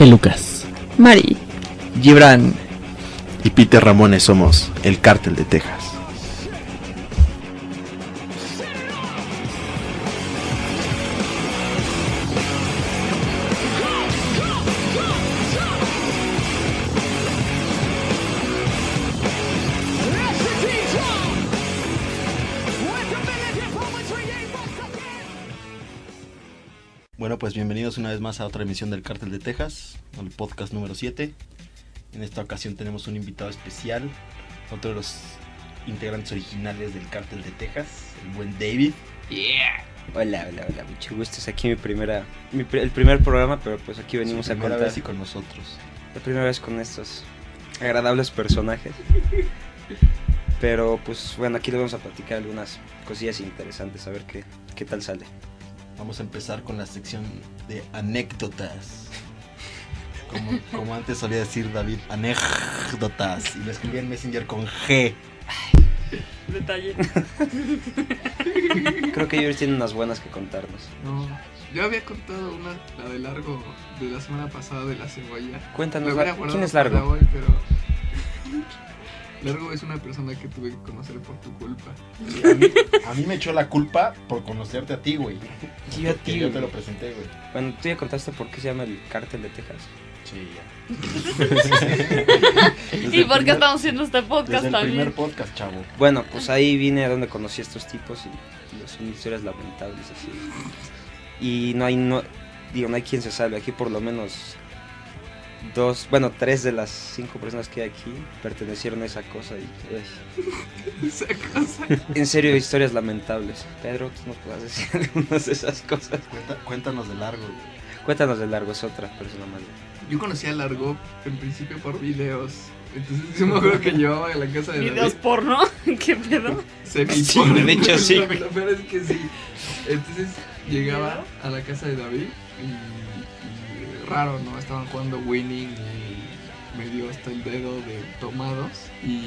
Pelucas. Mari. Gibran. Y Peter Ramones somos el cártel de Texas. Bueno, pues bienvenidos una vez más a otra emisión del Cártel de Texas, el podcast número 7. En esta ocasión tenemos un invitado especial, otro de los integrantes originales del Cártel de Texas, el buen David. Yeah. Hola, hola, hola, mucho gusto. Es aquí mi primera, mi el primer programa, pero pues aquí venimos a primera contar vez y con nosotros. la primera vez con estos agradables personajes. Pero pues bueno, aquí les vamos a platicar algunas cosillas interesantes, a ver qué, qué tal sale. Vamos a empezar con la sección de anécdotas. Como, como antes solía decir David, anécdotas. Y lo escribí en Messenger con G. Detalle. Creo que ellos tienen unas buenas que contarnos. No, yo había contado una, la de largo, de la semana pasada de la cebolla. Cuéntanos, ¿quién es Largo? hoy, pero... Largo es una persona que tuve que conocer por tu culpa. A mí, a mí me echó la culpa por conocerte a ti, güey. Y yo a ti, yo te lo presenté, güey. Bueno, tú ya contaste por qué se llama el cártel de Texas. Sí, ya. ¿Y por qué estamos haciendo este podcast Desde el también? primer podcast, chavo. Bueno, pues ahí vine a donde conocí a estos tipos y, y son historias lamentables así. Y no hay, no, digo, no hay quien se salve. Aquí por lo menos dos, bueno, tres de las cinco personas que hay aquí pertenecieron a esa cosa. Y, ay, Esa cosa. en serio, historias lamentables. Pedro, tú nos puedes decir algunas de esas cosas. Cuenta- cuéntanos de largo, güey. Cuéntanos de largo, es otra persona más. Yo conocí a Largo en principio por videos. Entonces yo me acuerdo que llevaba a la casa de ¿Videos David. porno? ¿Qué pedo? Semi Sí, de hecho, sí. Lo, lo peor es que sí. Entonces llegaba a la casa de David y, y raro, ¿no? Estaban jugando Winning y me dio hasta el dedo de tomados. Y,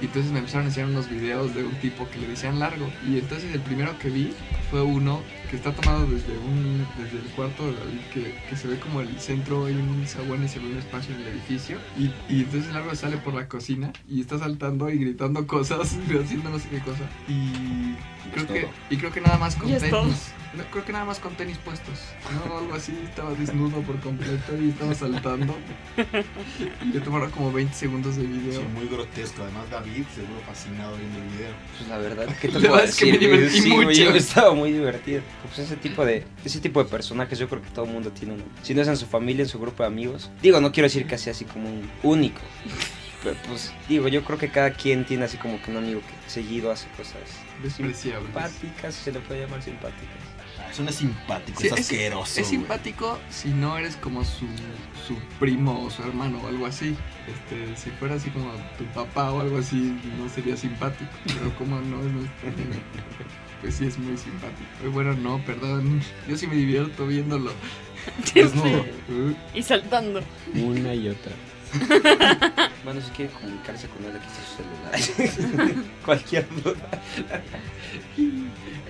y entonces me empezaron a enseñar unos videos de un tipo que le decían largo. Y entonces el primero que vi fue uno que está tomado desde un desde el cuarto de David que, que se ve como el centro hay un zaguán y se ve un espacio en el edificio y, y entonces largo sale por la cocina y está saltando y gritando cosas haciendo no sé qué cosa y creo que y creo que nada más con Y tenis. No, creo que nada más con tenis puestos no algo así estaba desnudo por completo y estaba saltando y le tomaron como 20 segundos de video Sí, muy grotesco. Además, David seguro fascinado viendo el video. Pues la verdad, ¿qué te La puedo verdad es que me decir, divertí Sí, mucho. yo estaba muy divertido. Pues ese tipo de ese tipo de personajes yo creo que todo el mundo tiene uno. Si no es en su familia, en su grupo de amigos. Digo, no quiero decir que sea así como un único. Pero pues digo, yo creo que cada quien tiene así como que un amigo que seguido hace cosas simpáticas, si se le puede llamar simpáticas. No es simpático, Sí, es es- asqueroso. Es simpático si no eres como su, su primo o su hermano o algo así. Este, si fuera así como tu papá o algo así, no sería simpático. Pero como no es nuestro amigo, pues sí es muy simpático. Pero bueno, no, perdón. Yo sí me divierto viéndolo. Desnudo. Uh, Y saltando. Una y otra. Bueno, si quiere comunicarse con él, aquí está su celular. Cualquier duda. y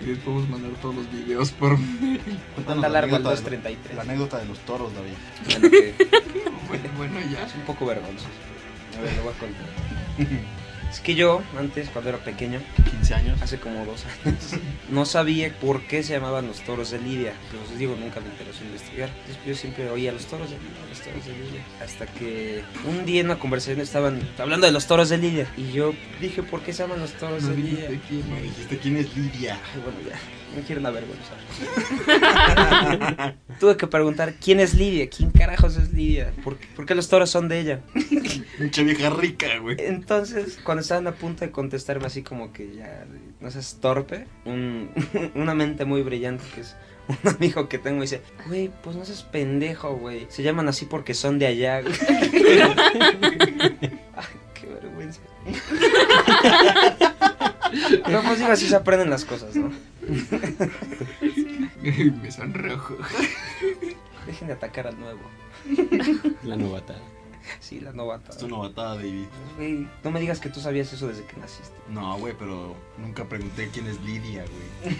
les podemos mandar todos los videos por Cuéntanos Manda la largo al anécdota, de, 233. la anécdota de los toros, David. Bueno, que bueno, bueno, ya. es un poco vergonzoso. A ver, lo voy a contar. Es que yo, antes, cuando era pequeño, 15 años. hace como dos años, no sabía por qué se llamaban los toros de Lidia. Pero os digo, nunca me interesó investigar. Yo siempre oía los toros de Lidia, los toros de Lidia. Hasta que un día en una conversación estaban hablando de los toros de Lidia. Y yo dije, ¿por qué se llaman los toros No de Lidia? quién dijiste quién es Lidia. Ay, bueno, ya, me quieren avergonzar. Tuve que preguntar, ¿quién es Lidia? ¿Quién carajos es Lidia? ¿Por, qué- por qué los toros son de ella? Mucha vieja rica, güey. Entonces, cuando estaban a punto de contestarme así como que ya, no seas torpe, un- una mente muy brillante que es un amigo que tengo dice, güey, pues no seas pendejo, güey. Se llaman así porque son de allá. güey". Ay, qué vergüenza. Pero pues digo, así se aprenden las cosas, ¿no? me sonrojo. Dejen de atacar al nuevo. La novata. Sí, la novata. Es tu novatada, David. Güey, no me digas que tú sabías eso desde que naciste. No, güey, pero nunca pregunté quién es Lidia, güey.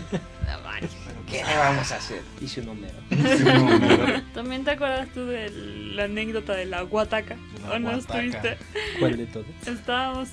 Manches. ¿Qué le vamos a hacer? Hice un homero. ¿También te acuerdas tú de la anécdota de la guataca? ¿O no estuviste? ¿Cuál de todos? Estábamos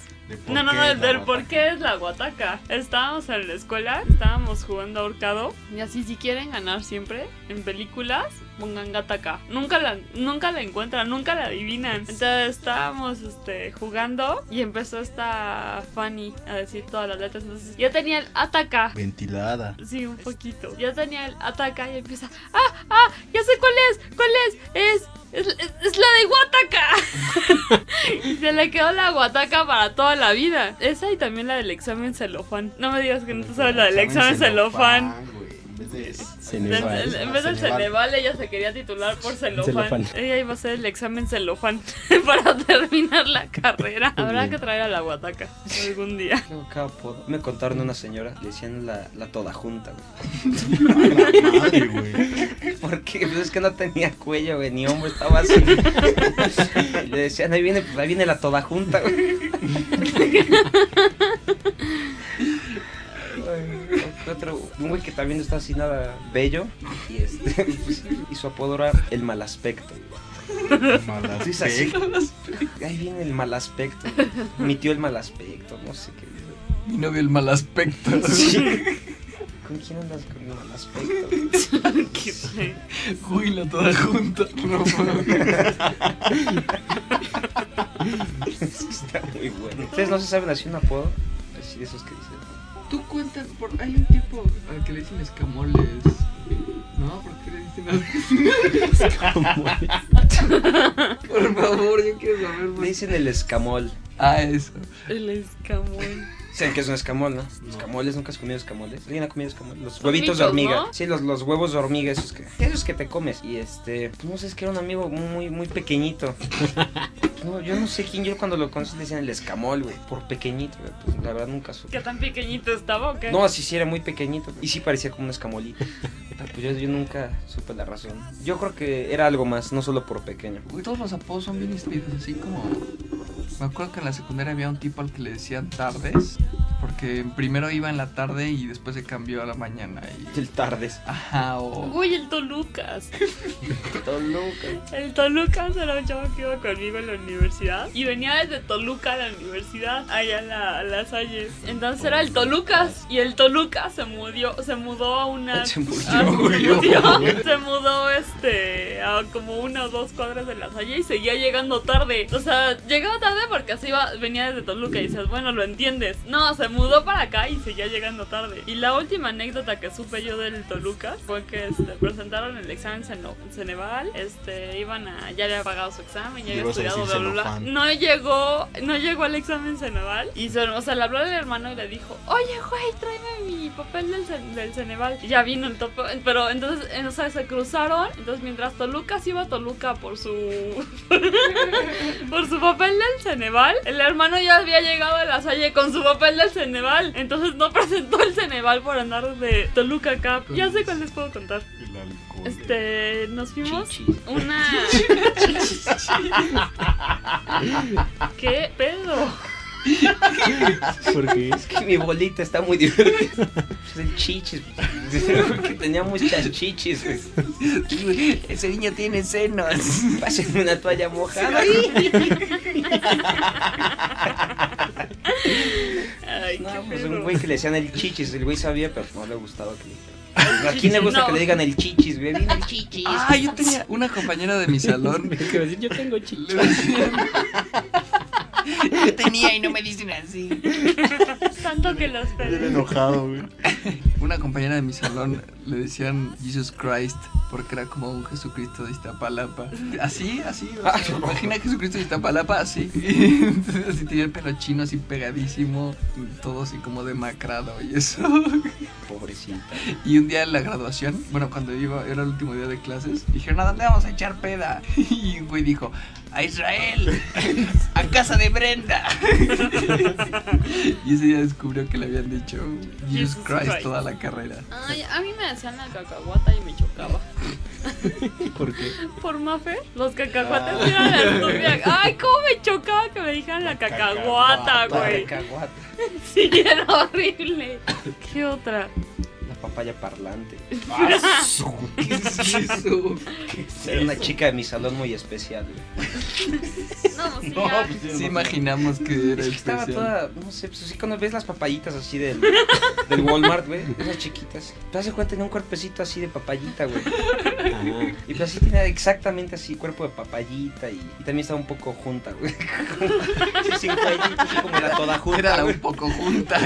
No, no, no, es del, por qué es la guataca. Estábamos en la escuela, estábamos jugando ahorcado. Y así, si quieren ganar siempre en películas, pongan gataca. Nunca la, nunca la encuentran, nunca la adivinan. Entonces estábamos este, jugando y empezó esta Fanny a decir todas las letras. Entonces ya tenía el ataca. Ventilada. Sí, un poquito. Ya tenía el ataca y empieza. ¡Ah! ¡Ah! ¡Ya sé cuál es! ¿Cuál es? Es. Es, es- es la de Guataca. y se le quedó la Guataca para toda la vida. Esa y también la del examen celofán. No me digas que no tú sabes la del examen celofán. güey, En vez de Ceneval. en vez del Ceneval. Ella se quería titular por celofán. Celofán. Ella iba a hacer el examen celofán para terminar la carrera. Habrá que traer a la Guataca algún día. Me contaron de una señora, le decían la, la toda junta, güey. Porque pues, es que no tenía cuello, güey, ni hombro, estaba así. Le decían, ahí viene, ahí viene la toda junta, güey. Otro, un güey que también no está así nada bello y este pues, y su apodo era el mal aspecto. Mala Sí, es así. fe. Ahí viene el mal aspecto. Mi tío el mal aspecto, no sé qué. Mi novio el mal aspecto. Sí. ¿Con quién andas con el mal aspecto? Qué. Juila toda junta. No. Está muy bueno. ¿Ustedes no se saben así un apodo? Así de esos que dicen. Tú cuentas, por, hay un tipo al que le dicen escamoles. No, ¿por qué le dicen así? Por favor, yo quiero saber Le más. dicen el escamol. Ah, eso. El escamón. Saben que es un escamol, ¿no? No. Escamoles, ¿nunca has comido escamoles? ¿Alguien ha comido escamoles? Los huevitos de hormiga. ¿no? Sí, los, los huevos de hormiga, esos que, esos que te comes. Y este, pues, no sé, es que era un amigo muy, muy pequeñito. No, yo no sé quién, yo cuando lo conocí le decían el escamol, güey, por pequeñito, güey. Pues la verdad nunca supe. ¿Qué tan pequeñito estaba o qué? No, sí, sí, era muy pequeñito. Y sí parecía como un escamolito. Pues yo, yo nunca supe la razón. Yo creo que era algo más, no solo por pequeño. Todos los apodos son bien estúpidos, así como... Me acuerdo que en la secundaria había un tipo al que le decían tardes, porque primero iba en la tarde y después se cambió a la mañana. Y... El tardes. Ajá, o... Uy, el Tolucas. Toluca. El Tolucas era un chavo que iba conmigo en la universidad. Y venía desde Toluca a la universidad, allá a la, a las Salles. Entonces era el Tolucas. Y el Tolucas se mudó, se mudó a una. Se murió. Se, mudó este a como una o dos cuadras de la Salle y seguía llegando tarde. O sea, llegaba tarde porque así iba, venía desde Toluca y dices, bueno, lo entiendes. No, se mudó para acá y seguía llegando tarde. Y la última anécdota que supe yo del Toluca fue que este, presentaron el examen Ceno- Ceneval. Este, iban a, ya había pagado su examen, ya había estudiado, bla, bla, bla. No llegó, no llegó al examen Ceneval. Y se, o sea, le habló al hermano y le dijo, oye, güey, tráeme mi papel del, del Ceneval. Y ya vino el topo, pero entonces, eh, o sea, se cruzaron. Entonces, mientras Toluca se iba a Toluca por su por su papel del Ceneval, el hermano ya había llegado a la Salle con su papel del Ceneval. Entonces no presentó el Ceneval por andar de Toluca acá. Ya sé cuál les puedo contar. El alcohol. Este, nos fuimos Chichis. una ¿Qué pedo? Porque Es que mi bolita está muy divertida. Es el chichis. Porque tenía muchas chichis. Ese niño tiene senos. Pásenme una toalla mojada. Ay, No, pues un güey que le decían el chichis. El güey sabía, pero no le gustaba que le. ¿A quién le gusta No. que le digan el chichis, güey? Viene el chichis. Ah, yo tenía una compañera de mi salón. que iba a decir, yo tengo. Yo tenía y no me dicen así. Tanto que los Bien pedos. enojado, güey. Una compañera de mi salón le decían Jesus Christ porque era como un Jesucristo de Iztapalapa. Así, así. o sea, imagina a Jesucristo de Iztapalapa así. Entonces, así tenía el pelo chino así pegadísimo, todo así como demacrado y eso. Pobrecita. Y un día en la graduación, bueno, cuando iba, era el último día de clases, dijeron, ¿a dónde vamos a echar peda? Y un güey dijo, a Israel, a casa de Brenda. Y ese día descubrió que le habían dicho Jesus Christ Christ. toda la carrera. Ay, a mí me decían la cacahuata y me chocaba. ¿Por qué? Por Mafe, los cacahuates Ah. eran la estúpida. Ay, cómo me chocaba que me dijeran la cacahuata, cacahuata. güey. Cacahuate. Sí, era horrible. ¿Qué otra? Papaya parlante. Ah, su- ¿Qué es? Era una chica de mi salón muy especial, güey. No, sí, No, ya. pues, yo Sí, no- imaginamos que era Es que estaba especial. toda, no sé, pues así cuando ves las papayitas así del, del Walmart, güey, esas chiquitas. Te das cuenta, tenía un cuerpecito así de papayita, güey. Ah, Y pues así tenía exactamente así, cuerpo de papayita y, y también estaba un poco junta, güey. Sí, sin cuellito, así como era toda junta, Era güey. un poco junta.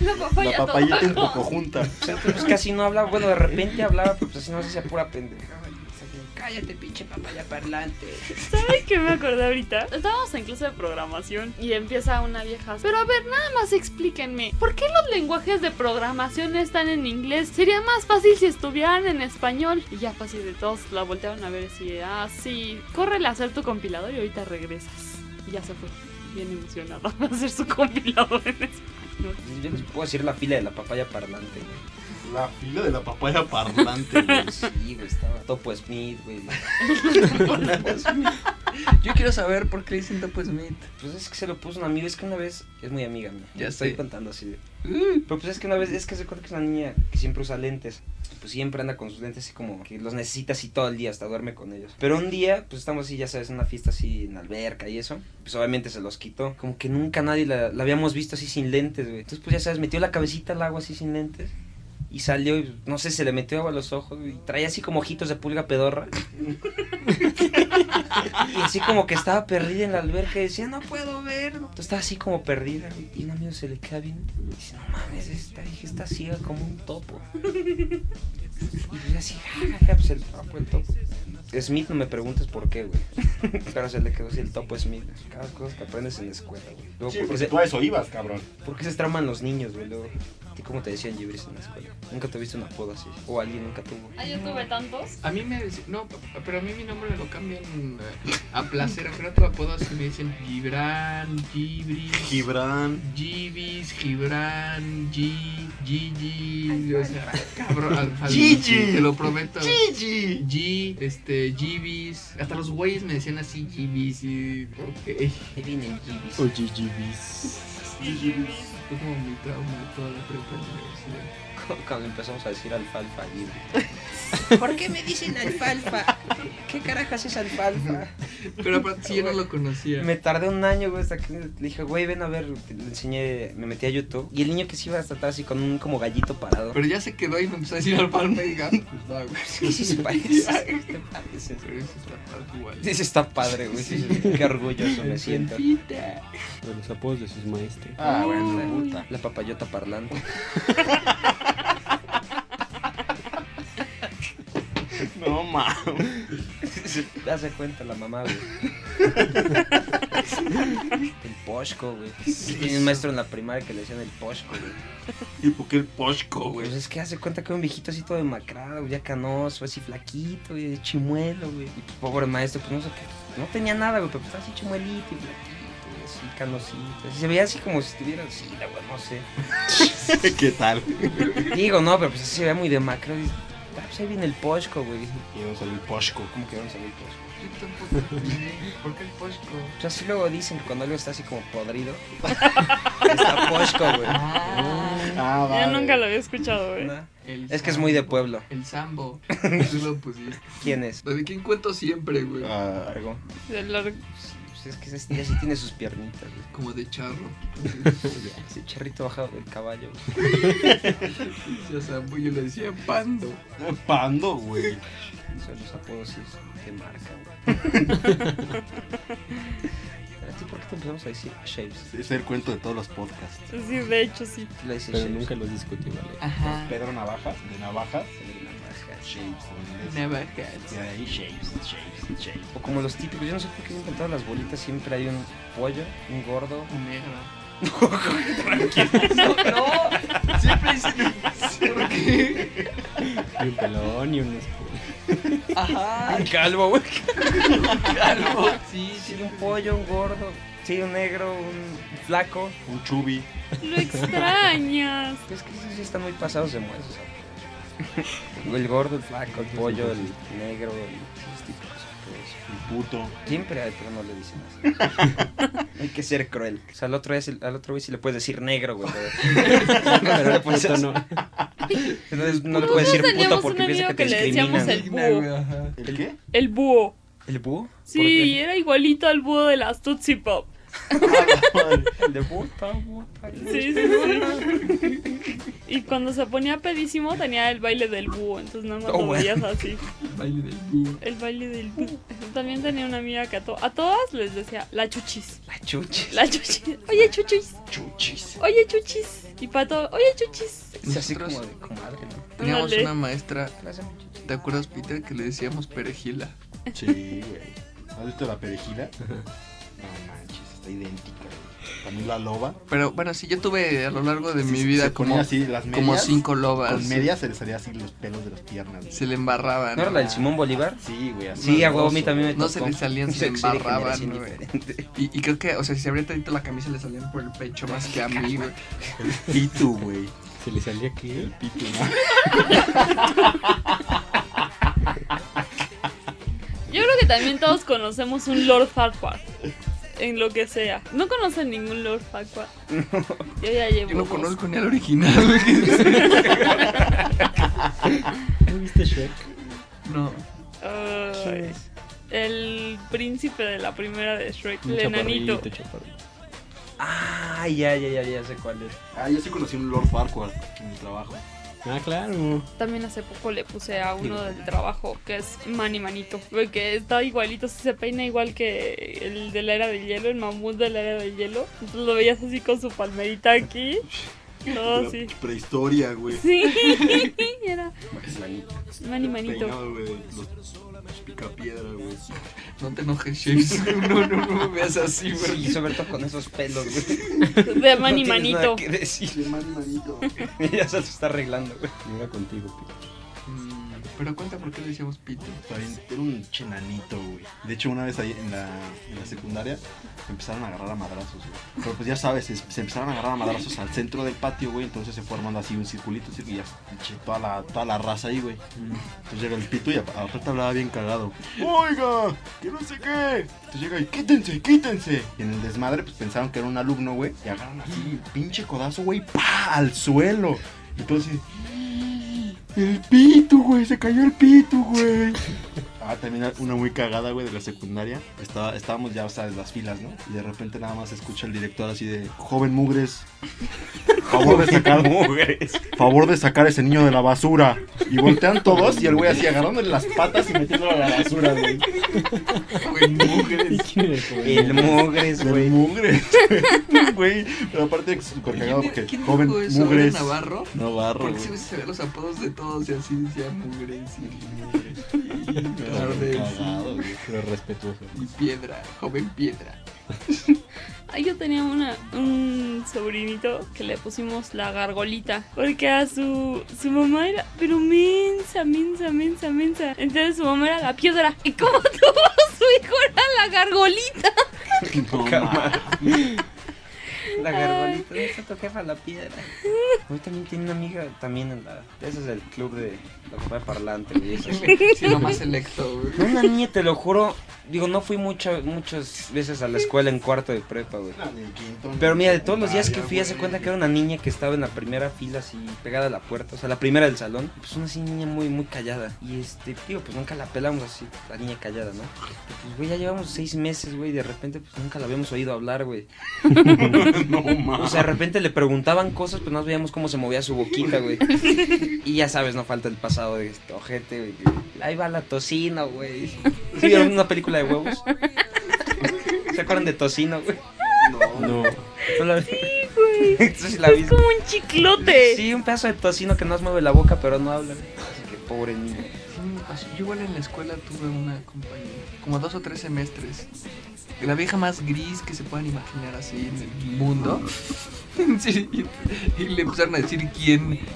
La papaya, La papayita un poco junta. O sea, pues casi no hablaba, bueno, de repente hablaba, pero pues así no se hacía pura pendeja. Cállate, pinche papaya parlante. ¿Saben qué me acordé ahorita? Estábamos en clase de programación y empieza una vieja. Pero a ver, nada más explíquenme. ¿Por qué los lenguajes de programación están en inglés? Sería más fácil si estuvieran en español. Y ya así de todos la voltearon a ver así de, ah, sí, córrele a hacer tu compilador y ahorita regresas. Y ya se fue. Bien emocionada a hacer su compilador en español. Puedo decir la fila de la papaya parlante, güey. La fila de la papaya parlante, güey. Sí, güey, estaba Topo Smith, güey. Yo quiero saber por qué le dicen Topo Smith. Pues es que se lo puso un amigo, es que una vez, es muy amiga mía. Ya estoy sé. contando así de. Uh, Pero pues es que una vez, es que se acuerda que es una niña que siempre usa lentes. Pues siempre anda con sus lentes así como que los necesita así todo el día, hasta duerme con ellos. Pero un día, pues estamos así, ya sabes, en una fiesta así en alberca y eso. Pues obviamente se los quitó. Como que nunca nadie la, la habíamos visto así sin lentes, güey. Entonces pues ya sabes, metió la cabecita al agua así sin lentes. Y salió y no sé, se le metió agua a los ojos y traía así como ojitos de pulga pedorra. y así como que estaba perdida en la alberca y decía, no puedo ver. Entonces estaba así como perdida. Y un amigo se le queda bien. Y dice, no mames, esta hija está ciega como un topo. Y yo así, jajaja, pues el topo, el topo. Smith, no me preguntes por qué, güey. Pero se le quedó así el topo Smith. Cada cosa que aprendes en la escuela, güey. Luego, Sí, ¿por, qué porque se, tú a eso ibas, cabrón. por qué se trauman los niños, güey? Luego, ¿a ti cómo te decían Gibris en la escuela? ¿Nunca tuviste un apodo así? ¿O alguien nunca tuvo? Ah, yo tuve tantos. a mí me dicen, no, pero a mí mi nombre lo cambian eh, a placer. Pero otro apodo así me dicen Gibran, Gibris, Gibran. Gibis, Gibran, G, Gigi. O sea, cabrón. al- al- Gigi. Te lo prometo. Gigi. G, este, Gibis. Hasta los güeyes me decían así, Gibis. Y, ok. Ahí viene el Gibis. Oye, Gibis. Fue como mi trauma de toda la prepa universidad. Cuando empezamos a decir alfalfa, Gibris. ¿Por qué me dicen alfalfa? ¿Qué carajas es alfalfa? Pero aparte, sí, yo no lo conocía. Me tardé un año, güey, hasta que le dije, güey, ven a ver, le enseñé, me metí a YouTube. Y el niño que se iba hasta atrás así con un como gallito parado. Pero ya se quedó y me empezó a decir al palma y diga, pues no, güey. Sí, sí se parece. Pero eso está padre igual. Sí, sí está padre, güey. sí, sí, qué orgulloso me siento. De los apodos de sus maestros. Ah, bueno, puta. La papayota parlante. No mames. Hace cuenta la mamá, güey. El Poshko, güey. Tenía un maestro en la primaria que le decían el Poshko, güey. ¿Y por qué el posco, güey? Pues es que hace cuenta que era un viejito así todo demacrado, ya canoso, así flaquito, güey, chimuelo, güey. Y pues pobre maestro, pues no sé qué. No tenía nada, güey, pero pues estaba así chimuelito y flaquito, así canosito. Así, se veía así como si estuviera así, la güey, no sé. ¿Qué tal? Digo, no, pero pues así se veía muy demacrado. Ah, pues ahí viene el Poshko, güey. Y vamos a ver el posco. ¿Cómo que vamos a ver el entendí. ¿Por qué el posco? Pues así luego dicen que cuando algo está así como podrido, está Poshko, güey. Ah, Yo nunca lo había escuchado, güey. ¿No? El Es que es muy de pueblo. El sambo. Tú lo pusiste. ¿Quién es? ¿De quién cuento siempre, güey? Ah, Largo. De largo. Pues es que ese ya sí tiene sus piernitas, güey. Como de charro. Ese charrito bajado del caballo. Sambo y yo le decía pando. pando, güey. Son los apodos sí te marcan, güey. ¿A ti por qué te empezamos a decir Shaves? Es el cuento de todos los podcasts. Sí, de hecho sí. Le dices Pero nunca los discutí, vale. Ajá. Pedro Navajas, de Navajas. Shapes, en inglés. Navajas. Y ahí shapes, shapes, shapes. O como los típicos, yo no sé por qué han inventado las bolitas, siempre hay un pollo, un gordo. Un negro. No, no. Siempre dicen. ¿Por qué? Y un pelón y un. Ajá. Un calvo, güey. Calvo. Sí, Sí, sí. un pollo, un gordo. Sí, un negro, un flaco. Un chubi. Lo extrañas. Es que esos sí están muy pasados de muesos. El gordo, el flaco, el pollo, el negro, el- típicos. El puto. Siempre hay, pero no le dicen así. hay que ser cruel. O sea, al otro, día sí- al otro güey sí le puedes decir negro, güey. Pero, pero le puedes- no. le- no le puedes decir puto porque un piensa que amigo te que le el búho. ¿El qué? El búho. ¿El búho? ¿Por Sí, era igualito al búho de las Tootsie Pop. El de puta, puta. Sí, sí, sí. Y cuando se ponía pedísimo tenía el baile del búho, entonces nada más Oh, lo bueno. veías así. Baile del búho. El baile del búho. También tenía una amiga que a, to- a todas les decía la chuchis. La chucha. La chuchis. Oye, chuchis. Chuchis. Oye, chuchis. Y pato, oye, chuchis. Es así como de comadre, ¿no? Teníamos una maestra, Gracias. ¿te acuerdas, Peter, que le decíamos perejila? Sí, güey. ¿Has visto la perejila? No está idéntica, güey. También la loba. Pero bueno, sí, yo tuve a lo largo de Sí, mi vida como, así las medias. como cinco lobas. Con medias se les salía así los pelos de las piernas. güey. Se le embarraban. ¿No era la del Simón Bolívar? Sí, güey. así. Sí, a huevo, a mí también me No tocó. se le salían, se de embarraban. Y, y creo que, o sea, si se abría tantito la camisa le salían por el pecho más que a mí, güey. El pitu, güey. ¿Se le salía qué? El pitu, ¿no? Yo creo que también todos conocemos un Lord Farquaad. En lo que sea. ¿No conocen ningún Lord Farquaad? Yo ya llevo. Yo no dos. conozco ni al original. ¿No viste Shrek? No. El príncipe de la primera de Shrek, el enanito. Ah, ya, ya, ya, ya sé cuál es. Ah, yo sí conocí un Lord Farquaad en mi trabajo. Ah, claro. También hace poco le puse a uno del trabajo que es Manny Manito. Porque está igualito, se peina igual que el de la era del hielo, el mamut de la era del hielo. Entonces lo veías así con su palmerita aquí. La así. Prehistoria, güey. Sí, era Manny Manito. Peinado, güey. Los, picapiedra, güey. No te enojes, Shakes. No, no, no me veas así, güey. Sí, sobre todo con esos pelos, güey. De Manny no Manito. nada que decir. Sí, man, manito. ya se lo está arreglando, güey. Iba contigo, Peter. Pero cuenta por qué le decíamos Pito. Era un chenanito, güey. De hecho, una vez ahí en la, en la secundaria se empezaron a agarrar a madrazos, güey. Pero pues ya sabes, se, se empezaron a agarrar a madrazos al centro del patio, güey. Entonces se fue armando así un circulito, circulito, y ya, pinche, toda la, toda la raza ahí, güey. Entonces llega el pito y aparte hablaba bien cagado. Oiga, que no sé qué. Entonces llega y quítense, quítense. Y en el desmadre, pues pensaron que era un alumno, güey. Y agarran así, pinche codazo, güey, pa, al suelo. Entonces, el pito, güey, se cayó el pito, güey. Ah, también una muy cagada, güey, de la secundaria. Estaba, estábamos ya, sabes, las filas, ¿no? Y de repente nada más escucha el director así de, joven mugres, favor de sacar, favor de sacar ese niño de la basura. Y voltean todos y el güey así agarrándole las patas y metiéndolo a la basura, güey. Güey, mujeres. ¿Y quién era el joven? El mugres, güey. Güey, pero aparte es súper cagado porque ¿Quién joven dijo eso? ¿Era mugres. Navarro? Navarro. Porque güey. si se ve los apodos de todos y así decía mugres y, y, Cagado. Pero respetuoso. y piedra, joven piedra. Ay, yo tenía una, un sobrinito que le pusimos la gargolita. Porque a su, su mamá era, pero mensa, mensa, mensa, mensa. Entonces su mamá era la piedra. Y como tuvo su hijo era la gargolita. No. La gargolita, ¿dónde está tu jefa la piedra? Hoy también tiene una amiga también en la. Ese es el club de la copa parlante, güey. eso sí. Lo más selecto, güey. Una niña, te lo juro. Digo, no fui mucho, muchas veces a la escuela en cuarto de prepa, güey. No, ni en quinto, ni Pero mira, de todos los días que fui, hace güey. cuenta que era una niña que estaba en la primera fila, así pegada a la puerta, o sea, la primera del salón. Pues una así niña muy, muy callada. Y este, digo, pues nunca la pelamos así, la niña callada, ¿no? Pues, güey, ya llevamos seis meses, güey, y de repente, pues nunca la habíamos oído hablar, güey. No mames. O sea, de repente le preguntaban cosas, pues no veíamos cómo se movía su boquita, güey. Y ya sabes, no falta el pasado de este ojete, güey. Ahí va la tocino, güey. ¿Sí vieron una película de huevos? ¿Se acuerdan de tocino, güey? No, No. ¿No la- Güey. Entonces la Es viste. como un chiclote. Sí, un pedazo de tocino que no os mueve la boca, pero no habla. Así que pobre niño. Sí. Yo igual en la escuela tuve una compañera, como dos o tres semestres. La vieja más gris que se puedan imaginar así en el mundo. Sí, y, y le empezaron a decir quién.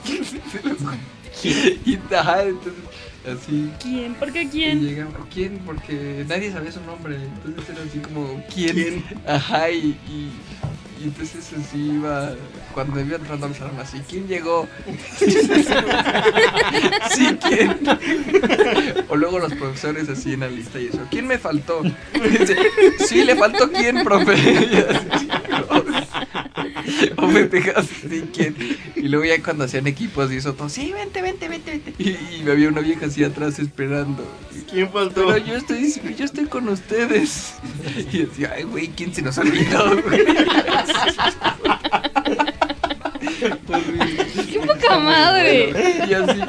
Y ajá, entonces, así. ¿Quién? ¿Por qué y quién? llegaba, ¿Quién? Porque nadie sabía su nombre. Entonces era así como, ¿quién? Ajá, y, y, y entonces así iba. Cuando iba entrando al salón, así, ¿quién llegó? sí, ¿quién? O luego los profesores así en la lista y eso, ¿quién me faltó? Dice, sí, le faltó quién, profe. Y así, o me pegas así, ¿quién? Y luego ya cuando hacían equipos y eso todo, sí, vente, vente, vente, vente. Y, y había una vieja así atrás esperando. ¿Quién faltó? Pero yo estoy, yo estoy con ustedes. Y decía, ay, güey, ¿quién se nos olvidó? güey?" ¡Qué poca madre! Y así.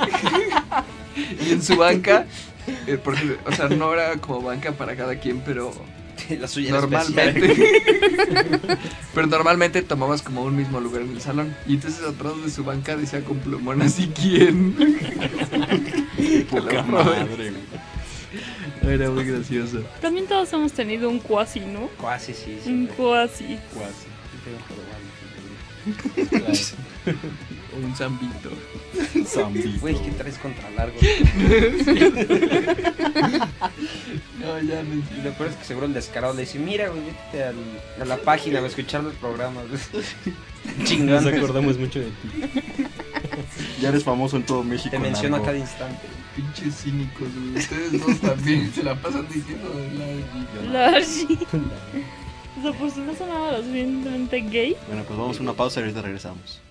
Y en su banca, eh, porque, o sea, no era como banca para cada quien, pero La suya normalmente. pero normalmente tomabas como un mismo lugar en el salón. Y entonces atrás de su banca decía con plumón así, ¿quién? Poca madre, güey. Era muy gracioso. También todos hemos tenido un cuasi, ¿no? Casi, sí, sí. Un cuasi. Cuasi. Un zambito. Zambito. Güey, ¿qué traes contra largo? No, ya no Y lo peor es que seguro el descarado le dice, mira, güey, al- a la página a escuchar los programas. Nos Chingón. acordamos mucho de ti. Ya eres famoso en todo México. Te menciono a cada instante. Pinches cínicos, güey. Ustedes dos también se la pasan diciendo de la Largy. O sea, por si no sonaba lo suficientemente gay. Bueno, pues vamos a una pausa y ahorita regresamos.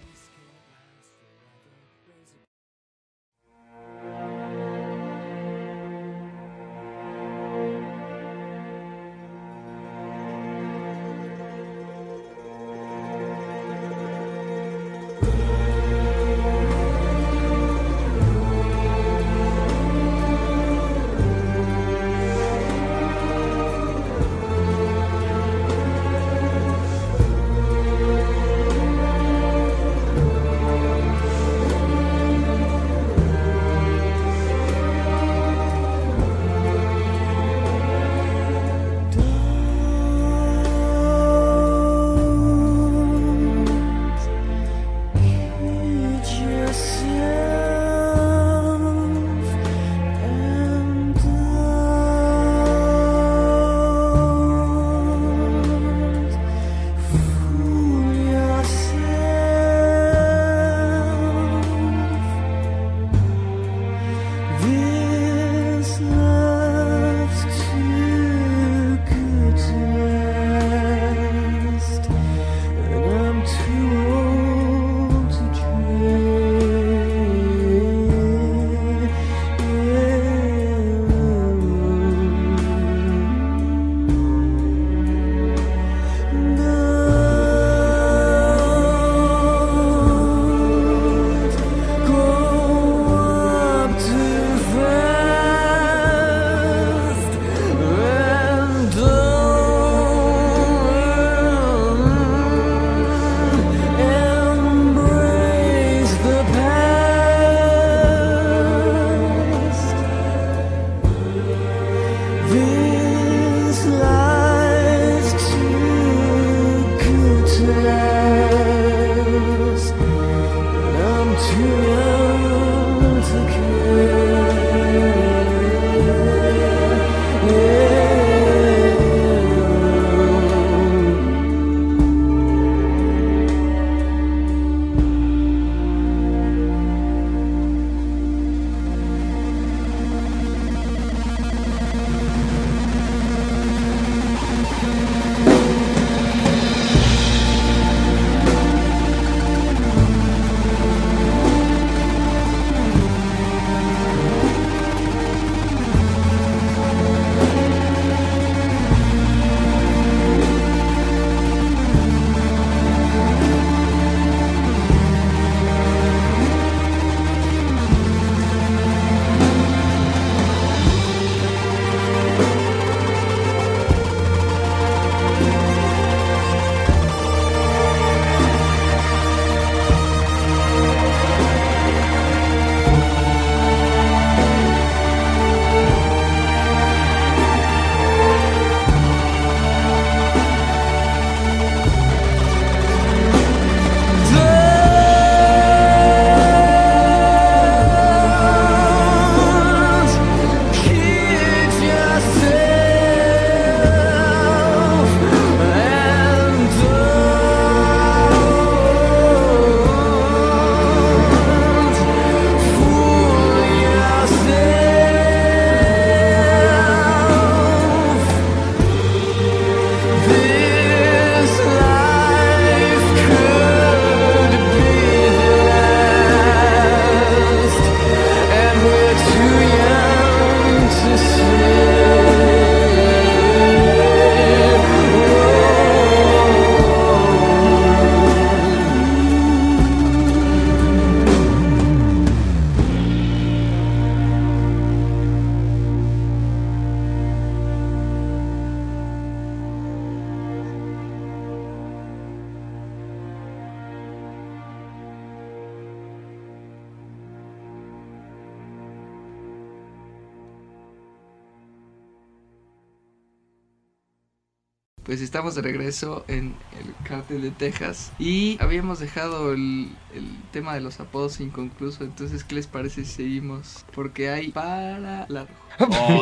Estamos de regreso en el cártel de Texas y habíamos dejado el, el tema de los apodos inconcluso. Entonces, ¿qué les parece si seguimos? Porque hay para largo.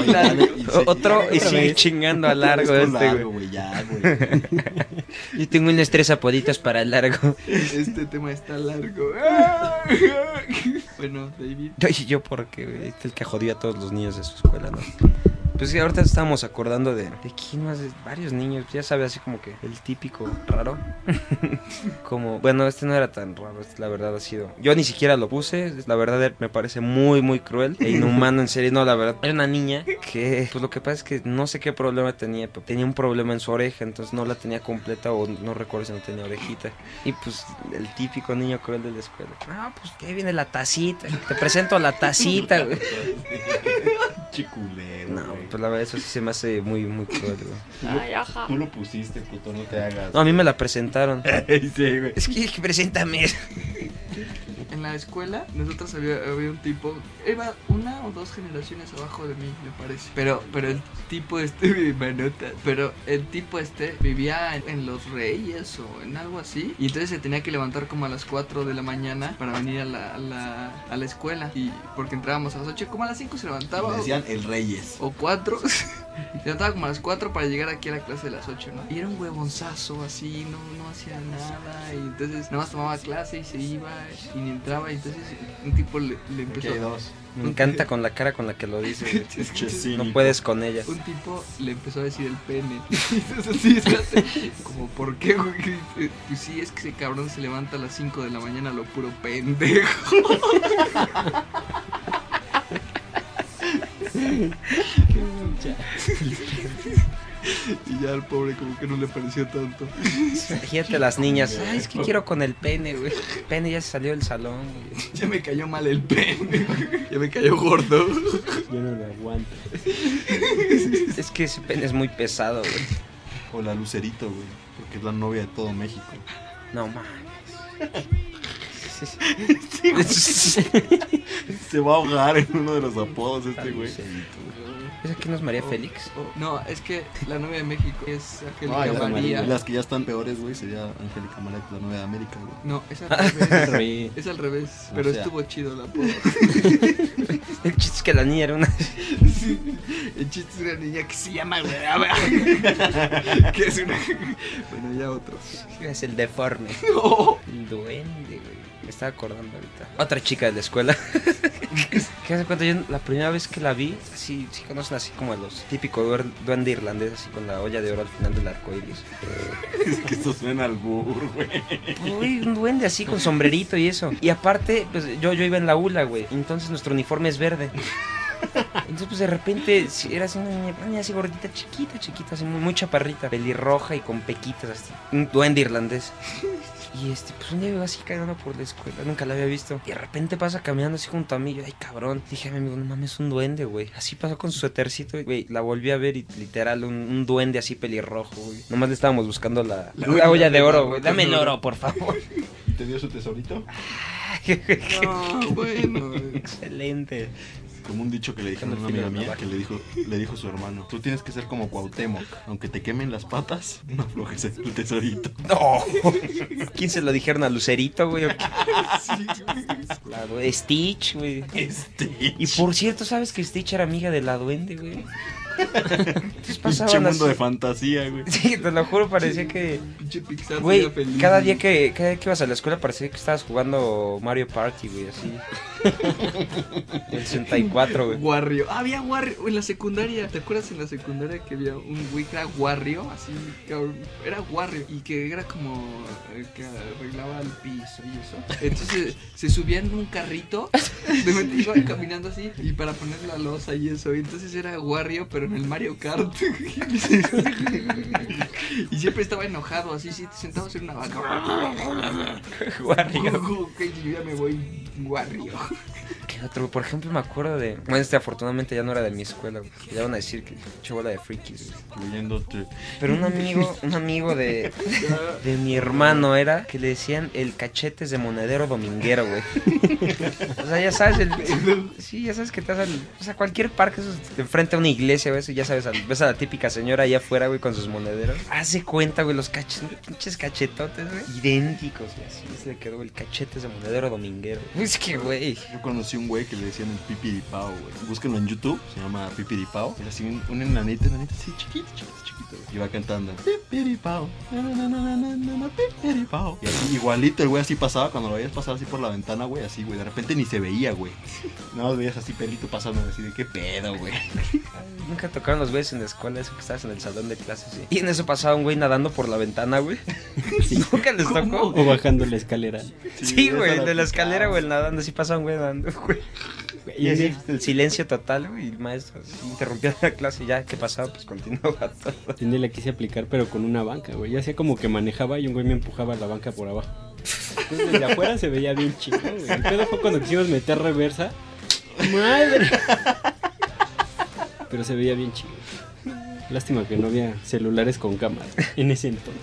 Ya, y se- Otro y sigue chingando a largo este, largo, güey. Ya, güey. Yo tengo unos tres apoditos para largo. Este tema está largo. bueno, David. Y yo porque, este es el que jodió a todos los niños de su escuela, ¿no? Pues sí, ahorita estábamos acordando de, de quién más, de varios niños, ya sabes, así como que el típico raro. como, bueno, este no era tan raro, este, la verdad ha sido. Yo ni siquiera lo puse, la verdad me parece muy, muy cruel e inhumano, en serio, no, la verdad. Era una niña que, pues lo que pasa es que no sé qué problema tenía, pero tenía un problema en su oreja, entonces no la tenía completa o no recuerdo si no tenía orejita. Y pues el típico niño cruel de la escuela. Ah, pues que ahí viene la tacita, te presento la tacita, güey. Chiculero. No, güey. Pues la verdad eso sí se me hace muy, muy cruel, güey. Ay, ajá. Tú lo pusiste, puto, no te hagas. No, a mí me la presentaron. sí, güey. Es que, que preséntame la escuela, nosotros había, había un tipo, iba una o dos generaciones abajo de mí, me parece. Pero, pero el tipo este, mi manota, pero el tipo este vivía en, Los Reyes o en algo así. Y entonces se tenía que levantar como a las 4 de la mañana para venir a la, a la, a la escuela. Y porque entrábamos a las 8, como a las 5 se levantaba. Decían el Reyes. O 4. levantaba como a las 4 para llegar aquí a la clase de las 8, ¿no? Y era un huevonzazo así, no, no hacía nada. Y entonces nada más tomaba clase y se iba y ni entraba. Y entonces un tipo le, le empezó. hay dos. Me encanta con la cara con la que lo dice. güey. Pinche cínico. No puedes con ella. Un tipo le empezó a decir el pene. Como, ¿por qué, güey? Pues sí, es que ese cabrón se levanta a las 5 de la mañana, lo puro pendejo. Y ya al pobre como que no le pareció tanto. Imagínate las niñas. Ay, es que quiero con el pene, güey. El pene ya se salió del salón, güey. Ya me cayó mal el pene. Ya me cayó gordo. Yo no lo aguanto. Es que ese pene es muy pesado, güey. O la Lucerito, güey. Porque es la novia de todo México. No mames. Se va a ahogar en uno de los apodos este güey. ¿Esa quién es María Félix? Oh, No, es que la novia de México es Angélica Ay, la María. Las que ya están peores, güey, sería Angélica María, que la novia de América, güey. No, es al revés. Re- Es al revés, O pero sea. estuvo chido la apodo. El chiste es que la niña era una. El chiste es una niña que se llama güey, que es una. Bueno, ya otro. Es el deforme. No. El duende, güey. Me estaba acordando ahorita. Otra chica de la escuela. que hace cuenta, yo la primera vez que la vi, así, sí conocen así como los típicos duende irlandés, así con la olla de oro al final del arco iris. Es que esto suena al burro, güey. Uy, un duende así con sombrerito y eso. Y aparte, pues yo, yo iba en la ULA, güey. Entonces nuestro uniforme es verde. Entonces, pues de repente, sí, era así una niña, una niña así gordita, chiquita, chiquita, así muy, muy chaparrita, pelirroja y con pequitas, así. Un duende irlandés. Y este, pues un día iba así caminando por la escuela, nunca la había visto. Y de repente pasa caminando así junto a mí, yo, ay cabrón. Dije a mi amigo, no mames, un duende, güey. Así pasó con su suétercito, güey. La volví a ver y literal, un, un duende así pelirrojo, güey. Nomás le estábamos buscando la, La la, olla de oro, güey. Dame el oro. oro, por favor. ¿Y te dio su tesorito? No, bueno. Excelente. Como un dicho que le dijeron a una amiga mía, que le dijo, le dijo su hermano, tú tienes que ser como Cuauhtémoc, aunque te quemen las patas, no aflojes el tesorito. No. ¿Quién se lo dijeron a Lucerito, güey? ¿O qué? La du- Stitch, güey. Este. Y por cierto, ¿sabes que Stitch era amiga de la duende, güey? Pinche mundo de fantasía, güey. Sí, te lo juro, parecía que... Pinche Pixar Güey, feliz. cada día que, cada día que ibas a la escuela parecía que estabas jugando Mario Party, güey, así. El 64, güey. Warrio. Ah, había Warrio en la secundaria. ¿Te acuerdas en la secundaria que había un güey que era Warrio? Así, cabrón. Era Warrio. Y que era como el que arreglaba el piso y eso. Entonces se subía en un carrito. De repente iba caminando así. Y para poner la losa y eso. Y entonces era Warrio, pero en el Mario Kart. y siempre estaba enojado. Así, sí, sentados en una vaca. Wario. ok, yo ya me voy Warrio. ¿Qué otro? Por ejemplo, me acuerdo de. Bueno, este afortunadamente ya no era de mi escuela, güey. Ya van a decir que chabola de frikis, güey. Pero un amigo, un amigo de, de mi hermano era que le decían el cachetes de monedero dominguero, güey. O sea, ya sabes, el, sí, ya sabes que te hacen, o sea, cualquier parque, eso es de frente a una iglesia, güey, eso ya sabes, al- ves a la típica señora allá afuera, güey, con sus monederos. Hace cuenta, güey, los cachetes, pinches cachetotes, güey, idénticos, güey, así se le quedó el cachetes de monedero dominguero. Es que, güey, Yo conocí un güey que le decían el pipiripao, güey. Búsquenlo en YouTube, se llama pipiripao. Es así un, un enanito, enanito así chiquito, chiquito, chiquito. güey. Y va cantando pipiripao, na, na, na, na, na, na, na, pipiripao. Y así igualito el güey así pasaba, cuando lo veías pasar así por la ventana, güey, así, güey. De repente ni se veía, güey. Nada más veías así pelito pasando, así de qué pedo, güey. nunca tocaron los güeyes en la escuela, eso que estabas en el salón de clases, sí. Y en eso pasaba un güey nadando por la ventana, güey. Nunca les tocó. O bajando la escalera. Sí, güey, de la escalera, güey, nadando, así pasaba un güey nadando, güey. Y el silencio total, güey, y el maestro así, interrumpía la clase y ya, ¿qué pasaba? Pues continuaba todo. Tiene la quise aplicar, pero con una banca, güey. Ya hacía como que manejaba y un güey me empujaba la banca por abajo. Entonces desde afuera se veía bien chido, güey. El pedo fue cuando quisimos meter reversa. ¡Madre! Pero se veía bien chido. Lástima que no había celulares con cámara en ese entonces.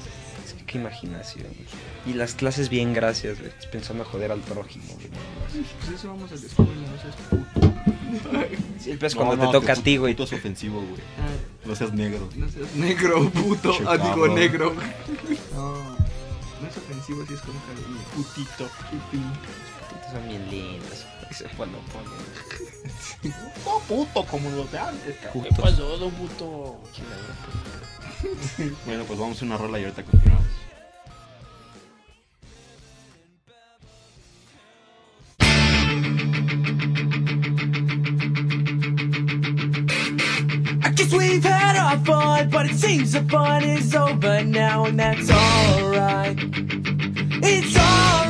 Qué imaginación, güey. Y las clases bien gracias, güey, pensando joder al prójimo, güey. Pues eso vamos a la escuela, no seas puto. Peor es No, cuando no, te toca a ti, güey. puto es ofensivo, güey. Ah, No seas negro. no seas negro, puto. Che, Ah, digo negro. No, no es ofensivo si es con cariño. Putito. Estos Son bien lindos. Y se fue lo pone. No puto como los de antes. Puto. pasó, don puto? Bueno, pues vamos a una rola y ahorita continuamos. I guess we've had our fun, but it seems the fun is over now, and that's alright. It's alright.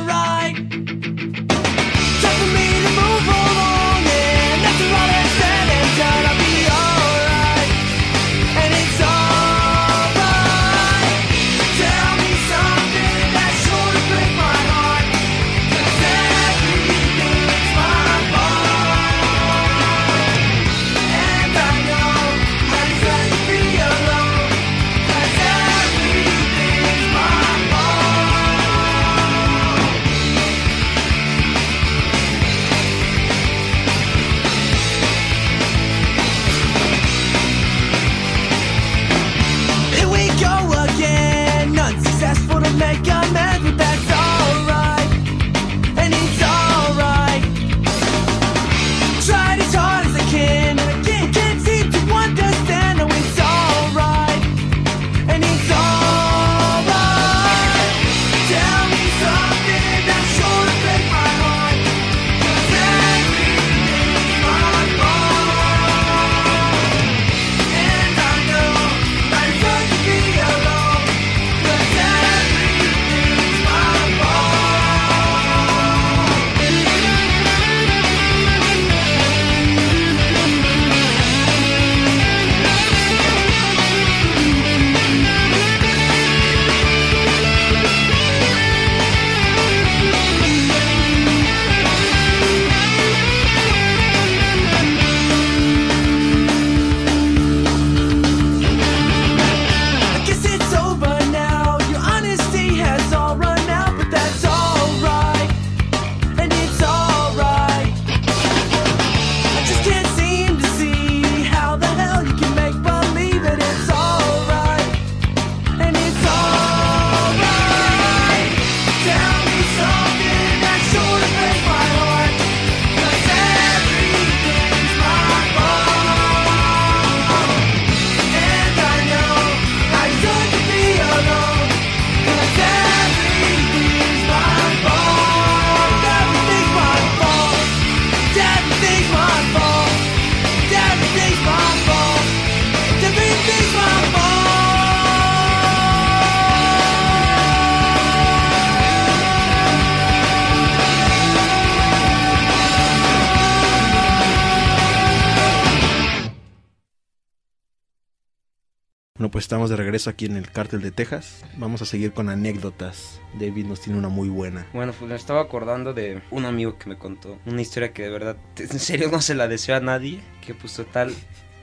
Bueno, pues estamos de regreso aquí en el cártel de Texas. Vamos a seguir con anécdotas. David nos tiene una muy buena. Bueno, pues me estaba acordando de un amigo que me contó una historia que de verdad, en serio no se la deseo a nadie. Que pues total,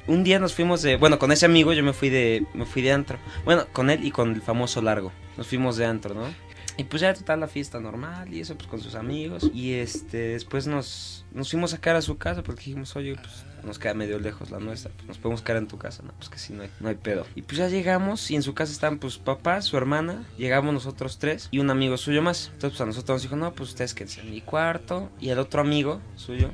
un día nos fuimos de, bueno, con ese amigo yo me fui de, me fui de antro. Bueno, con él y con el famoso largo. Nos fuimos de antro, ¿no? Y pues ya total la fiesta normal y eso pues con sus amigos. Y este, después nos, nos fuimos a quedar a su casa porque dijimos, oye, pues nos queda medio lejos la nuestra, pues nos podemos quedar en tu casa, no, pues que sí, no hay, no hay pedo. Y pues ya llegamos y en su casa están pues papá, su hermana, llegamos nosotros tres y un amigo suyo más. Entonces pues a nosotros nos dijo, no, pues ustedes quédense en mi cuarto. Y el otro amigo suyo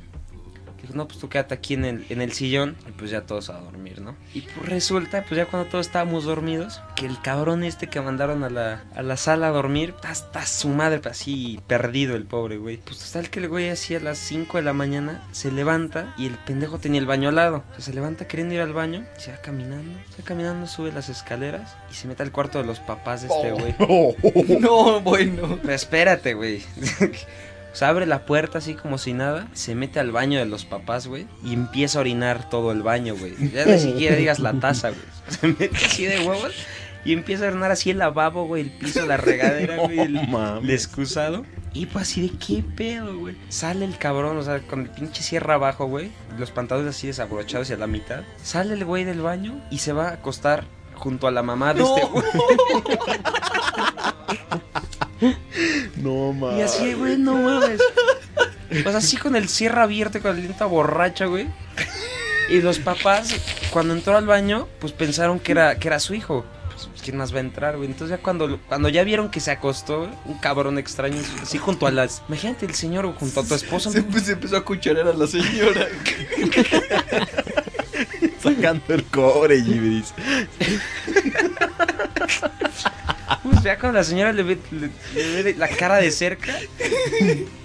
dijo, no, pues tú quédate aquí en el, en el sillón y pues ya todos a dormir, ¿no? Y pues resulta, pues ya cuando todos estábamos dormidos, que el cabrón este que mandaron a la, a la sala a dormir, hasta su madre, pues, así perdido el pobre güey. Pues total que el güey así a las 5 de la mañana se levanta y el pendejo tenía el baño al lado. O sea, se levanta queriendo ir al baño, se va caminando, se va caminando, sube las escaleras y se mete al cuarto de los papás de este güey. No, bueno. Pero espérate, güey. O sea, abre la puerta así como si nada, se mete al baño de los papás, güey, y empieza a orinar todo el baño, güey. Ya ni siquiera digas la taza, güey. Se mete así de huevos y empieza a orinar así el lavabo, güey, el piso, la regadera, güey, el, el excusado. Y pues así de qué pedo, güey. Sale el cabrón, o sea, con el pinche cierre abajo, güey. Los pantalones así desabrochados y a la mitad. Sale el güey del baño y se va a acostar junto a la mamá de este güey. Mames. Y así, güey, no mames. Pues así con el cierre abierto, con el diente borracho, güey. Y los papás, cuando entró al baño, pues pensaron que era, que era su hijo. Pues, ¿quién más va a entrar, güey? Entonces ya cuando, cuando ya vieron que se acostó, un cabrón extraño, así junto a las... Imagínate el señor junto a tu esposa. Se, se empezó a cucharear a la señora. Sacando el cobre, Gibris. Pues ya cuando la señora le ve, le- le ve la cara de cerca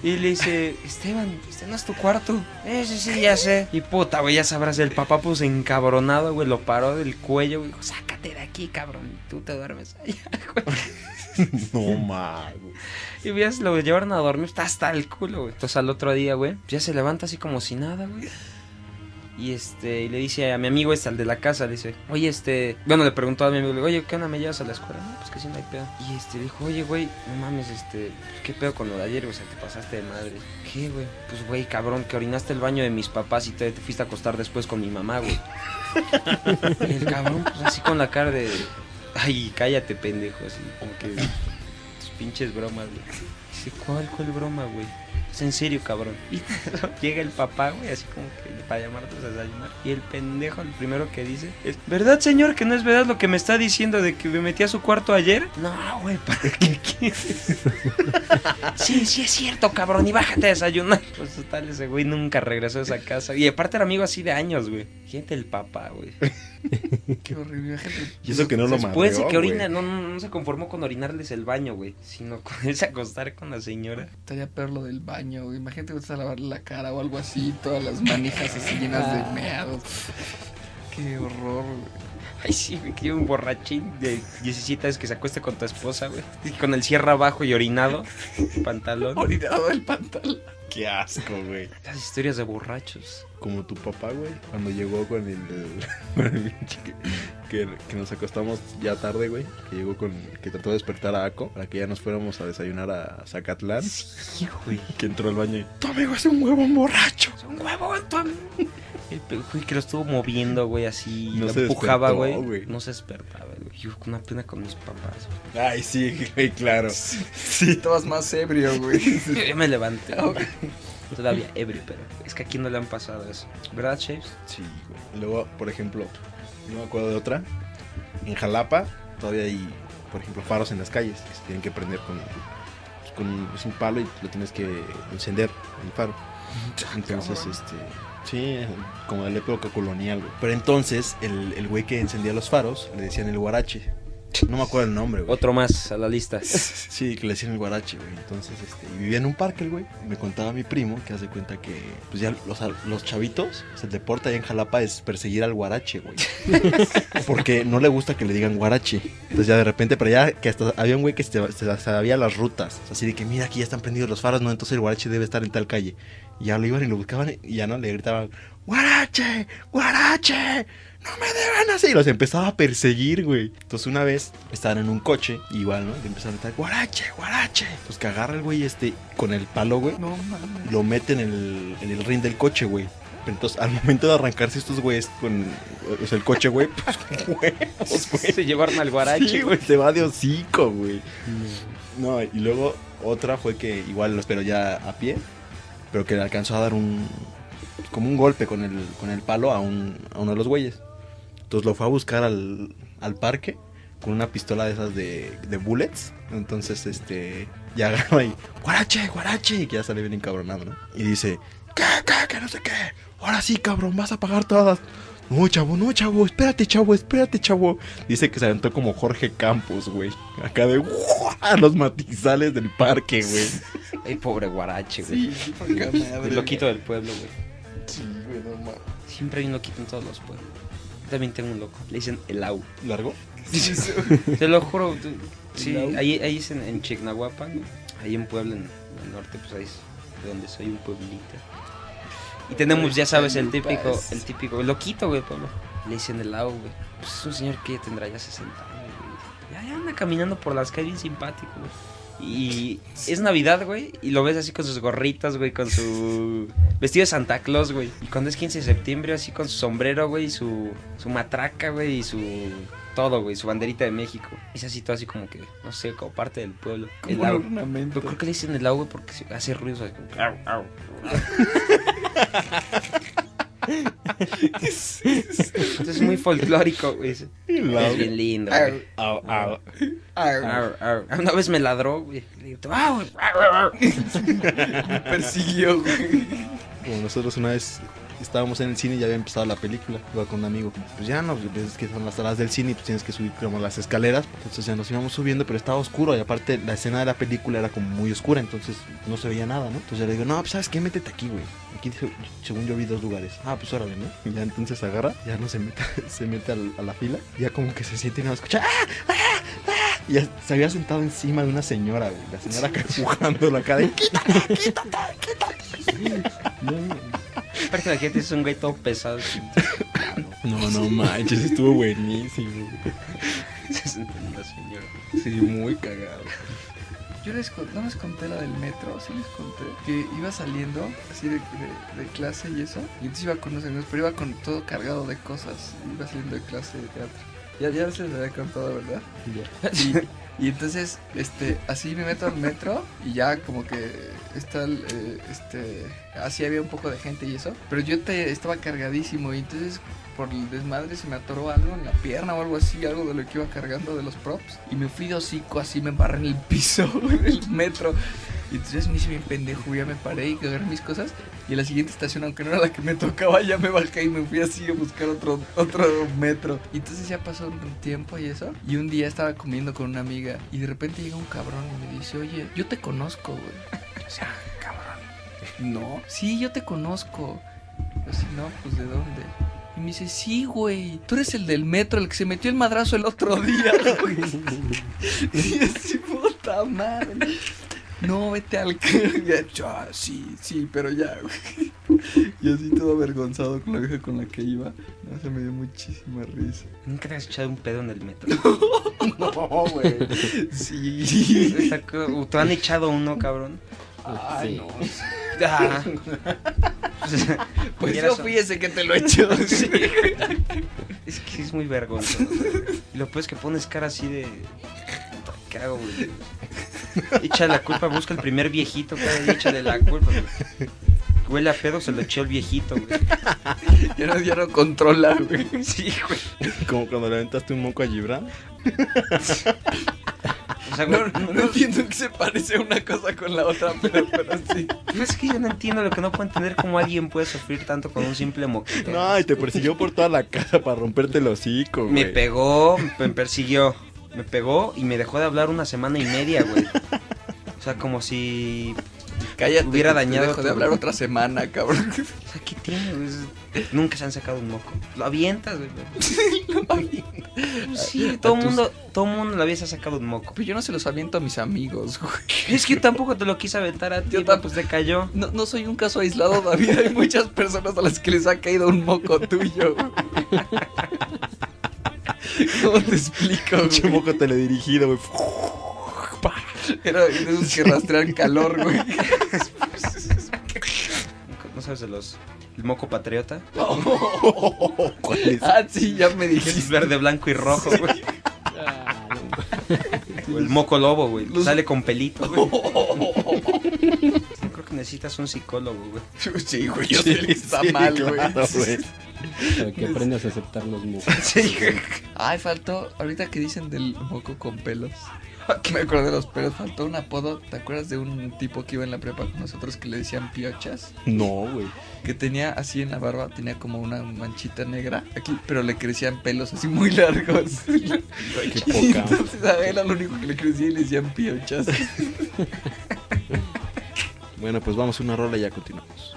y le dice, Esteban, este no es tu cuarto. Eh, sí, sí, ya sé. Y puta, güey, ya sabrás, el papá pues encabronado, güey, lo paró del cuello, güey, dijo, sácate de aquí, cabrón, tú te duermes allá, güey. No mames. Y ya se lo llevaron a dormir, está hasta el culo, güey. Entonces al otro día, güey, ya se levanta así como si nada, güey. Y este, y le dice a mi amigo este, al de la casa, le dice, oye, este, bueno, le preguntó a mi amigo, le digo, oye, ¿qué onda me llevas a la escuela? No, pues que sí, no hay pedo. Y este, dijo, oye, güey, no mames, este, pues, ¿qué pedo con lo de ayer? O sea, te pasaste de madre. ¿Qué, güey? Pues, güey, cabrón, que orinaste el baño de mis papás y te, te fuiste a acostar después con mi mamá, güey. y el cabrón, pues así con la cara de, ay, cállate, pendejo, así, como que, tus pinches bromas, güey. Dice, ¿cuál, cuál broma, güey? Es en serio, cabrón. Y llega el papá, güey, así como que para llamarnos a desayunar. Y el pendejo, el primero que dice es, ¿verdad, señor, que no es verdad lo que me está diciendo de que me metí a su cuarto ayer? No, güey, ¿para qué quieres? sí, sí es cierto, cabrón, y bájate a desayunar. Pues total, ese güey nunca regresó a esa casa. Y aparte era amigo así de años, güey. Gente el papá, güey. Qué horrible. gente. Y eso que no lo Después de madreó, que güey. orina, no, no, no se conformó con orinarles el baño, güey. Sino con irse a acostar con la señora. Estaría peor lo del baño, güey. Imagínate que vas a lavarle la cara o algo así, todas las manijas así llenas de meados. Qué horror, güey. Ay, sí, güey, que un borrachín de 17 años que se acueste con tu esposa, güey. Y con el cierre abajo y orinado, pantalón. Orinado del pantalón. Qué asco, güey. Las historias de borrachos. Como tu papá, güey, cuando llegó con el, el pinche que, que, nos acostamos ya tarde, güey, que llegó con, que trató de despertar a Aco para que ya nos fuéramos a desayunar a Zacatlán, Sí, güey. que entró al baño y, tu amigo es un huevo borracho. Es un huevo, Anton. El güey que lo estuvo moviendo, güey, así. No lo empujaba, güey. güey. No se despertaba, güey. Yo con una pena con mis papás. Ay, sí, güey, claro. Sí, estabas más ebrio, güey. Yo me levanté. Ah, ok. Todavía ebrio, pero es que aquí no le han pasado eso. ¿Verdad, Shaves? Sí, güey. Luego, por ejemplo, no me acuerdo de otra. En Jalapa todavía hay, por ejemplo, faros en las calles que se tienen que prender con, con es un palo y lo tienes que encender el faro. Entonces, este, sí, como de la época colonial, güey. Pero entonces, el, el güey que encendía los faros le decían el guarache. No me acuerdo el nombre, güey. Otro más a la lista. Sí, que le decían el guarache, güey. Entonces, este, y vivía en un parque el güey. Me contaba mi primo que hace cuenta que, pues ya los, los chavitos, o sea, el deporte allá en Jalapa es perseguir al guarache, güey. Porque no le gusta que le digan guarache. Entonces ya de repente, pero ya que hasta había un güey que se, se sabía las rutas. O sea, así de que, mira, aquí ya están prendidos los faros, no, entonces el guarache debe estar en tal calle. Y ya lo iban y lo buscaban y ya no le gritaban, ¡Guarache! ¡Guarache! ¡No me deben así! Y los empezaba a perseguir, güey. Entonces una vez estaban en un coche, igual, ¿no? Y empezaron a gritar, ¡Guarache! ¡Guarache! Pues que agarra el güey este con el palo, güey. No mames. Lo mete en el, en el ring del coche, güey. Pero entonces, al momento de arrancarse estos güeyes con o sea, el coche, güey, pues, huevos, güey. Se llevaron al Sí, guarache, güey, se va de hocico, güey. No, y luego otra fue que igual lo esperó ya a pie, pero que le alcanzó a dar un como un golpe con el con el palo a un a uno de los güeyes. Entonces lo fue a buscar al, al parque con una pistola de esas de, bullets. Entonces, este, ya agarra ahí, guarache, guarache, y que ya sale bien encabronado, ¿no? Y dice, ¿qué, qué, qué, no sé qué? Ahora sí, cabrón, vas a pagar todas. No, chavo, no, chavo, espérate, chavo, espérate, chavo. Dice que se aventó como Jorge Campos, güey. Acá de los matizales del parque, güey. Ay, pobre guarache, güey. Sí. El loquito del pueblo, güey. Sí, güey, no mames. Siempre hay un loquito en todos los pueblos. Yo también tengo un loco. Le dicen el au. ¿Largo? Te lo juro. tú- Sí, ahí, ahí es en, en Chignahuapan. Ahí en Puebla, en el norte, pues ahí es de donde soy, un pueblito. Y tenemos, ya sabes, el típico, el típico, loquito, güey, Pablo. Le dicen el au, güey. Pues es un señor que ya tendrá ya 60 años, güey. Ya, anda caminando por las calles bien simpático, güey. Y es Navidad, güey, y lo ves así con sus gorritas, güey, con su vestido de Santa Claus, güey. Y cuando es 15 de septiembre, así con su sombrero, güey, y su, su matraca, güey, y su todo, güey, su banderita de México. Es así todo así como que, no sé, como parte del pueblo. Como El un ornamento. Pero creo que le dicen el güey, porque hace ruidos así como, au. Entonces es muy folclórico, güey. Es es bien lindo, güey. Au. Una vez me ladró, güey. Me persiguió, güey. Como nosotros una vez estábamos en el cine y ya había empezado la película. Iba con un amigo. Pues ya no, pues es que son las salas del cine y pues tienes que subir como las escaleras. Entonces ya nos íbamos subiendo, pero estaba oscuro. Y aparte la escena de la película era como muy oscura, entonces no se veía nada, ¿no? Entonces le digo, no, pues sabes qué, métete aquí, güey. Aquí se- según yo vi dos lugares. Ah, pues órale, ¿no? Y ya entonces agarra, ya no se mete, se mete al- a la fila. Ya como que se siente y nada, escucha. ¡Ah! ¡Ah! ¡Ah! Y ya se había sentado encima de una señora, güey. La señora acá empujando la cara. de, "Quítate, quítate, quítate". Aparte la gente es un güey todo pesado. No, no manches, estuvo buenísimo. Se siente una señora. Sí, muy cagado. Yo les con- no les conté la del metro, sí les conté. Que iba saliendo así de, de- de clase y eso. Y entonces iba con unos amigos, pero iba con todo cargado de cosas. Iba saliendo de clase de teatro. Ya, ya se les había contado, ¿verdad? Y, y entonces, este, así me meto al metro y ya como que está, eh, este, así había un poco de gente y eso. Pero yo te, estaba cargadísimo y entonces por el desmadre se me atoró algo en la pierna o algo así, algo de lo que iba cargando de los props. Y me fui de hocico así, me embarré en el piso, en el metro. Y entonces me hice bien pendejo, ya me paré y agarré mis cosas. Y en la siguiente estación, aunque no era la que me tocaba, ya me bajé y me fui así a buscar otro, otro metro. Y entonces ya pasó un tiempo y eso. Y un día estaba comiendo con una amiga y de repente llega un cabrón y me dice, oye, yo te conozco, güey. O sea, cabrón. No. Sí, yo te conozco. Yo así, no, pues ¿de dónde? Y me dice, sí, güey, tú eres el del metro, el que se metió el madrazo el otro día, güey. y así, puta madre. No, vete al... "Ah, sí, sí, pero ya, güey. Y así todo avergonzado con la vieja con la que iba. No, se me dio muchísima risa. Nunca te has echado un pedo en el metro. No, güey. Sí. ¿Te han echado uno, cabrón? Ay, no. Ah. Pues yo fíjese que te lo he hecho. Sí. Es que es muy vergonzoso. Y lo peor es que pones cara así de. ¿Qué hago, güey? Echa la culpa, busca el primer viejito, cara, y échale la culpa, güey. Huele a pedo, se lo echó el viejito, güey. Ya no, ya no controla, güey. Sí, güey. Como cuando le aventaste un moco a Gibran. O sea, güey, No, no entiendo que se parece una cosa con la otra, pero, pero sí. Es que yo no entiendo lo que no puedo entender cómo alguien puede sufrir tanto con un simple moquito. No, y te persiguió por toda la casa para romperte el hocico, güey. Me pegó, me persiguió. Me pegó y me dejó de hablar una semana y media, güey. O sea, como si. Cállate. Hubiera dañado Dejo de hablar otra semana, cabrón. O sea, ¿qué tiene, güey? Es- Nunca se han sacado un moco. Lo avientas, güey. Pues sí, todo el tus- mundo, todo mundo la había sacado un moco. Pero yo no se los aviento a mis amigos, güey. Es que yo tampoco te lo quise aventar a ti, Yo pues te cayó. No, no soy un caso aislado, David. Hay muchas personas a las que les ha caído un moco tuyo. ¿Cómo te explico, güey? moco teledirigido, güey. Era de esos que rastrean calor, güey. ¿No sabes de los... El moco patriota? ¿Cuál es? Ah, sí, ya me Es dijiste. verde, blanco y rojo, güey. No. O el moco lobo, güey. Los- Sale con pelito, güey. Yo creo que necesitas un psicólogo, güey. Sí, güey, yo sé que está mal, güey. claro, güey. Para que aprendas a aceptar los mocos. Sí, güey. Ay, faltó, ahorita que dicen del moco con pelos. Me acuerdo de los pelos, faltó un apodo. ¿Te acuerdas de un tipo que iba en la prepa con nosotros que le decían piochas? No, güey. Que tenía así en la barba, tenía como una manchita negra aquí, pero le crecían pelos así muy largos. Qué poca. entonces a él era lo único que le crecía y le decían piochas. Bueno, pues vamos a una rola y ya continuamos.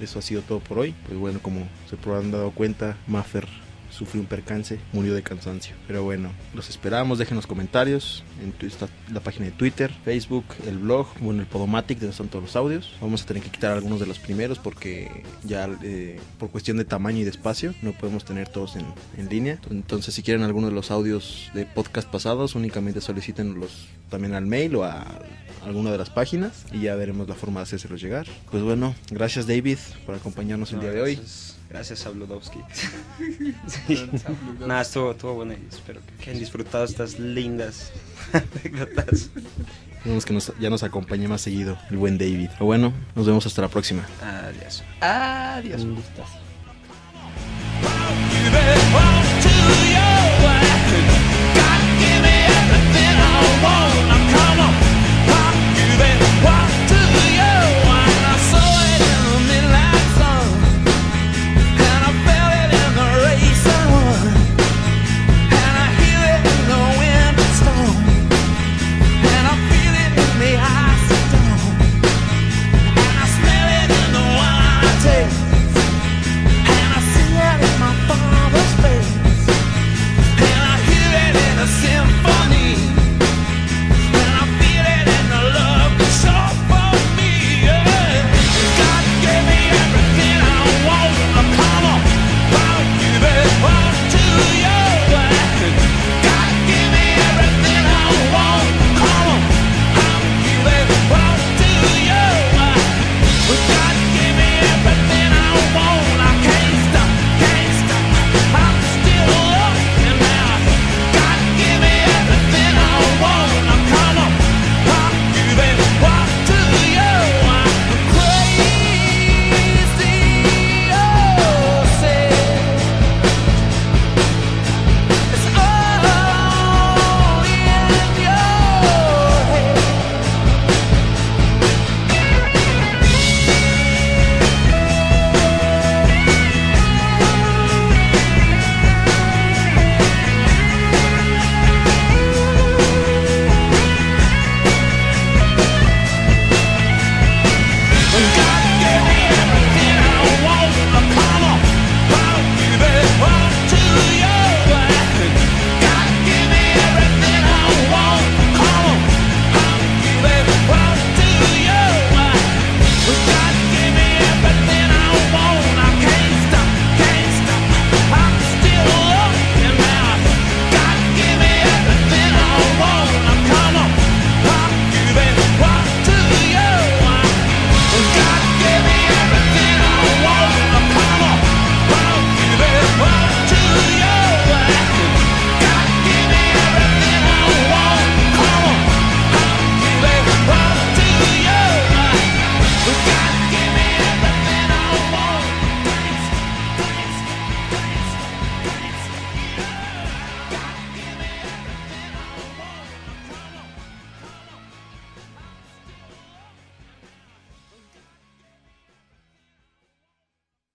Eso ha sido todo por hoy. Pues bueno, como se podrán dado cuenta, Maffer sufrió un percance, murió de cansancio. Pero bueno, los esperamos, déjenos comentarios en esta- la página de Twitter, Facebook, el blog, bueno, el Podomatic, donde están todos los audios. Vamos a tener que quitar algunos de los primeros porque ya eh, por cuestión de tamaño y de espacio no podemos tener todos en, en línea. Entonces, si quieren algunos de los audios de podcast pasados, únicamente solicítenlos también al mail o a alguna de las páginas y ya veremos la forma de hacérselos llegar. Pues bueno, gracias David por acompañarnos el día de hoy. Gracias a Bludowski. Nada, estuvo, estuvo bueno y espero que hayan disfrutado estas lindas anécdotas. Esperemos que ya nos acompañe más seguido el buen David. Pero bueno, nos vemos hasta la próxima. Adiós. Adiós. Un